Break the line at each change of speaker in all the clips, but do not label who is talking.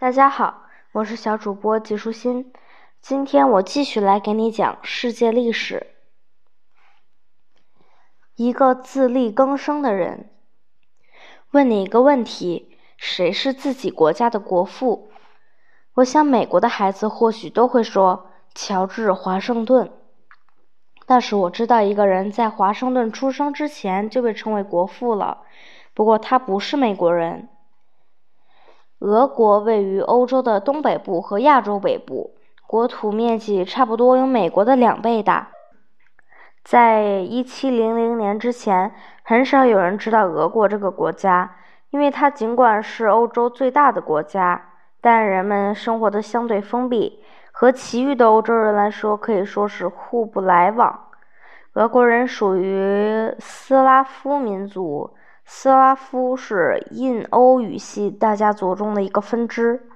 大家好，我是小主播季舒心。今天我继续来给你讲世界历史。一个自力更生的人，问你一个问题：谁是自己国家的国父？我想美国的孩子或许都会说乔治华盛顿。但是我知道一个人在华盛顿出生之前就被称为国父了，不过他不是美国人。俄国位于欧洲的东北部和亚洲北部，国土面积差不多有美国的两倍大。在一七零零年之前，很少有人知道俄国这个国家，因为它尽管是欧洲最大的国家，但人们生活的相对封闭，和其余的欧洲人来说可以说是互不来往。俄国人属于斯拉夫民族。斯拉夫是印欧语系大家族中的一个分支。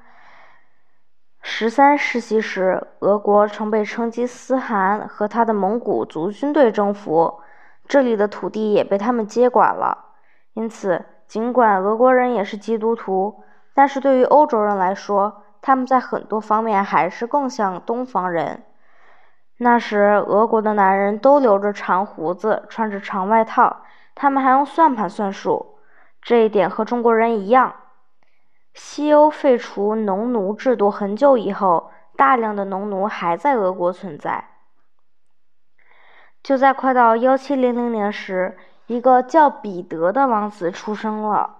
十三世纪时，俄国曾被成吉思汗和他的蒙古族军队征服，这里的土地也被他们接管了。因此，尽管俄国人也是基督徒，但是对于欧洲人来说，他们在很多方面还是更像东方人。那时，俄国的男人都留着长胡子，穿着长外套。他们还用算盘算数，这一点和中国人一样。西欧废除农奴制度很久以后，大量的农奴还在俄国存在。就在快到幺七零零年时，一个叫彼得的王子出生了。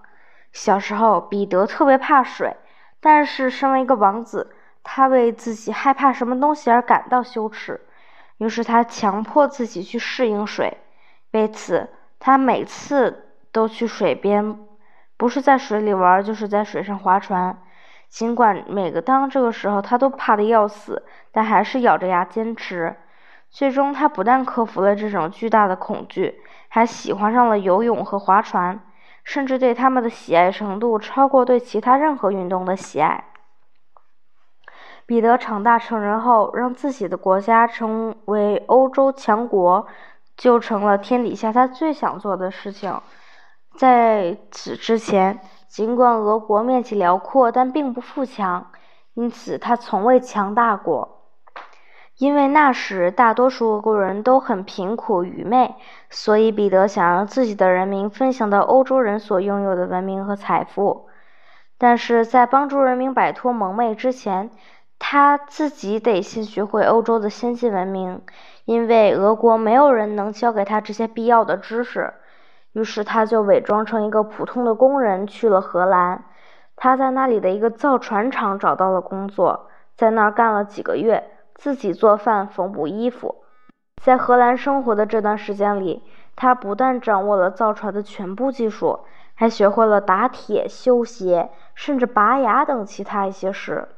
小时候，彼得特别怕水，但是身为一个王子，他为自己害怕什么东西而感到羞耻，于是他强迫自己去适应水，为此。他每次都去水边，不是在水里玩，就是在水上划船。尽管每个当这个时候他都怕得要死，但还是咬着牙坚持。最终，他不但克服了这种巨大的恐惧，还喜欢上了游泳和划船，甚至对他们的喜爱程度超过对其他任何运动的喜爱。彼得长大成人后，让自己的国家成为欧洲强国。就成了天底下他最想做的事情。在此之前，尽管俄国面积辽阔，但并不富强，因此他从未强大过。因为那时大多数俄国人都很贫苦愚昧，所以彼得想让自己的人民分享到欧洲人所拥有的文明和财富。但是在帮助人民摆脱蒙昧之前，他自己得先学会欧洲的先进文明。因为俄国没有人能教给他这些必要的知识，于是他就伪装成一个普通的工人去了荷兰。他在那里的一个造船厂找到了工作，在那儿干了几个月，自己做饭、缝补衣服。在荷兰生活的这段时间里，他不但掌握了造船的全部技术，还学会了打铁、修鞋，甚至拔牙等其他一些事。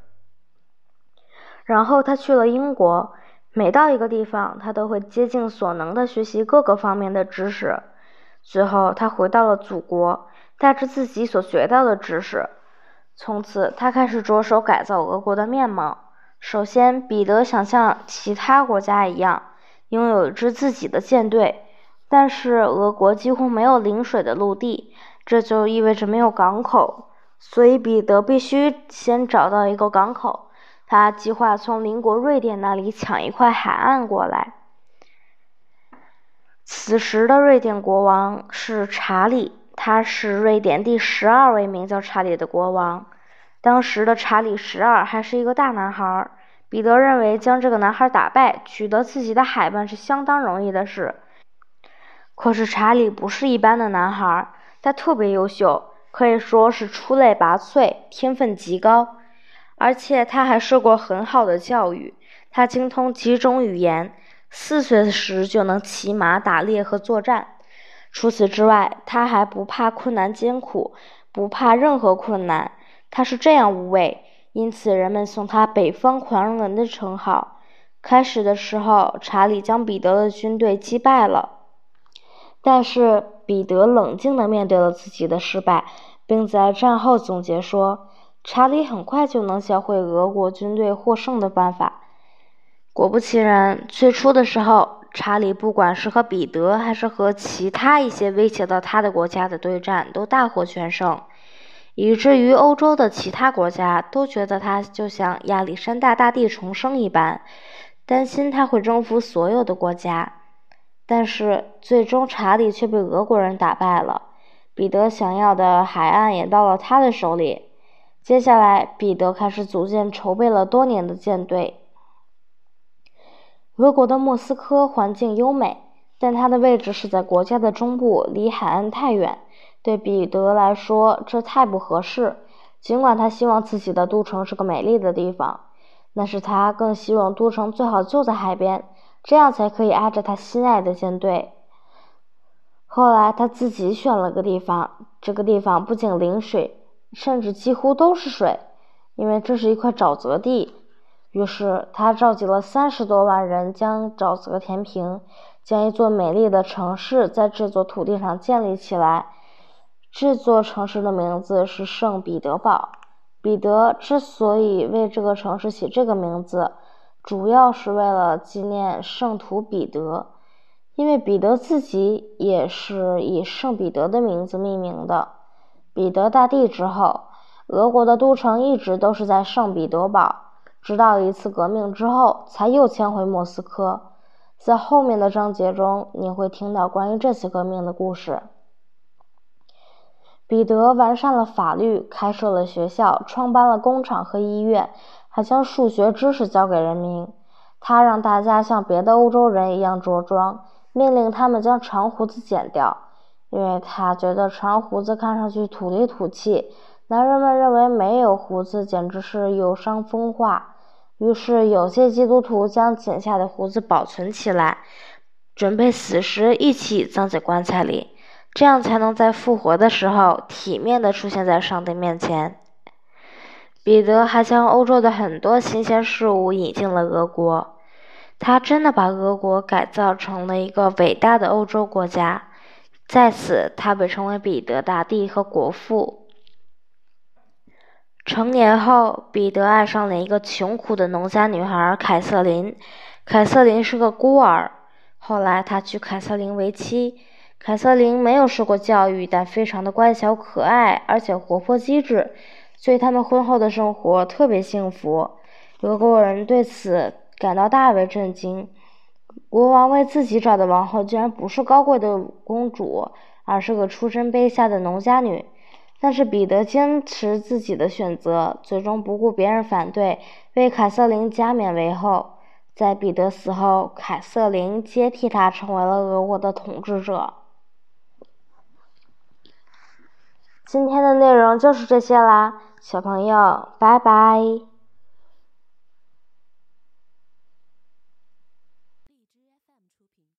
然后他去了英国。每到一个地方，他都会竭尽所能地学习各个方面的知识。最后，他回到了祖国，带着自己所学到的知识。从此，他开始着手改造俄国的面貌。首先，彼得想像其他国家一样，拥有一支自己的舰队。但是，俄国几乎没有临水的陆地，这就意味着没有港口。所以，彼得必须先找到一个港口。他计划从邻国瑞典那里抢一块海岸过来。此时的瑞典国王是查理，他是瑞典第十二位名叫查理的国王。当时的查理十二还是一个大男孩。彼得认为将这个男孩打败，取得自己的海岸是相当容易的事。可是查理不是一般的男孩，他特别优秀，可以说是出类拔萃，天分极高。而且他还受过很好的教育，他精通几种语言，四岁时就能骑马、打猎和作战。除此之外，他还不怕困难艰苦，不怕任何困难。他是这样无畏，因此人们送他“北方狂人”的称号。开始的时候，查理将彼得的军队击败了，但是彼得冷静地面对了自己的失败，并在战后总结说。查理很快就能教会俄国军队获胜的办法。果不其然，最初的时候，查理不管是和彼得还是和其他一些威胁到他的国家的对战，都大获全胜。以至于欧洲的其他国家都觉得他就像亚历山大大帝重生一般，担心他会征服所有的国家。但是最终查理却被俄国人打败了，彼得想要的海岸也到了他的手里。接下来，彼得开始组建筹备了多年的舰队。俄国的莫斯科环境优美，但它的位置是在国家的中部，离海岸太远。对彼得来说，这太不合适。尽管他希望自己的都城是个美丽的地方，但是他更希望都城最好就在海边，这样才可以挨着他心爱的舰队。后来他自己选了个地方，这个地方不仅临水，甚至几乎都是水，因为这是一块沼泽地。于是他召集了三十多万人，将沼泽填平，将一座美丽的城市在这座土地上建立起来。这座城市的名字是圣彼得堡。彼得之所以为这个城市起这个名字，主要是为了纪念圣徒彼得，因为彼得自己也是以圣彼得的名字命名的。彼得大帝之后，俄国的都城一直都是在圣彼得堡，直到一次革命之后，才又迁回莫斯科。在后面的章节中，你会听到关于这次革命的故事。彼得完善了法律，开设了学校，创办了工厂和医院，还将数学知识教给人民。他让大家像别的欧洲人一样着装，命令他们将长胡子剪掉，因为他觉得长胡子看上去土里土气。男人们认为没有胡子简直是有伤风化，于是有些基督徒将剪下的胡子保存起来，准备死时一起葬在棺材里。这样才能在复活的时候体面的出现在上帝面前。彼得还将欧洲的很多新鲜事物引进了俄国，他真的把俄国改造成了一个伟大的欧洲国家。在此，他被称为彼得大帝和国父。成年后，彼得爱上了一个穷苦的农家女孩凯瑟琳。凯瑟琳是个孤儿，后来他娶凯瑟琳为妻。凯瑟琳没有受过教育，但非常的乖巧可爱，而且活泼机智，所以他们婚后的生活特别幸福。俄国人对此感到大为震惊。国王为自己找的王后居然不是高贵的公主，而是个出身卑下的农家女。但是彼得坚持自己的选择，最终不顾别人反对，为凯瑟琳加冕为后。在彼得死后，凯瑟琳接替他，成为了俄国的统治者。今天的内容就是这些啦，小朋友，拜拜。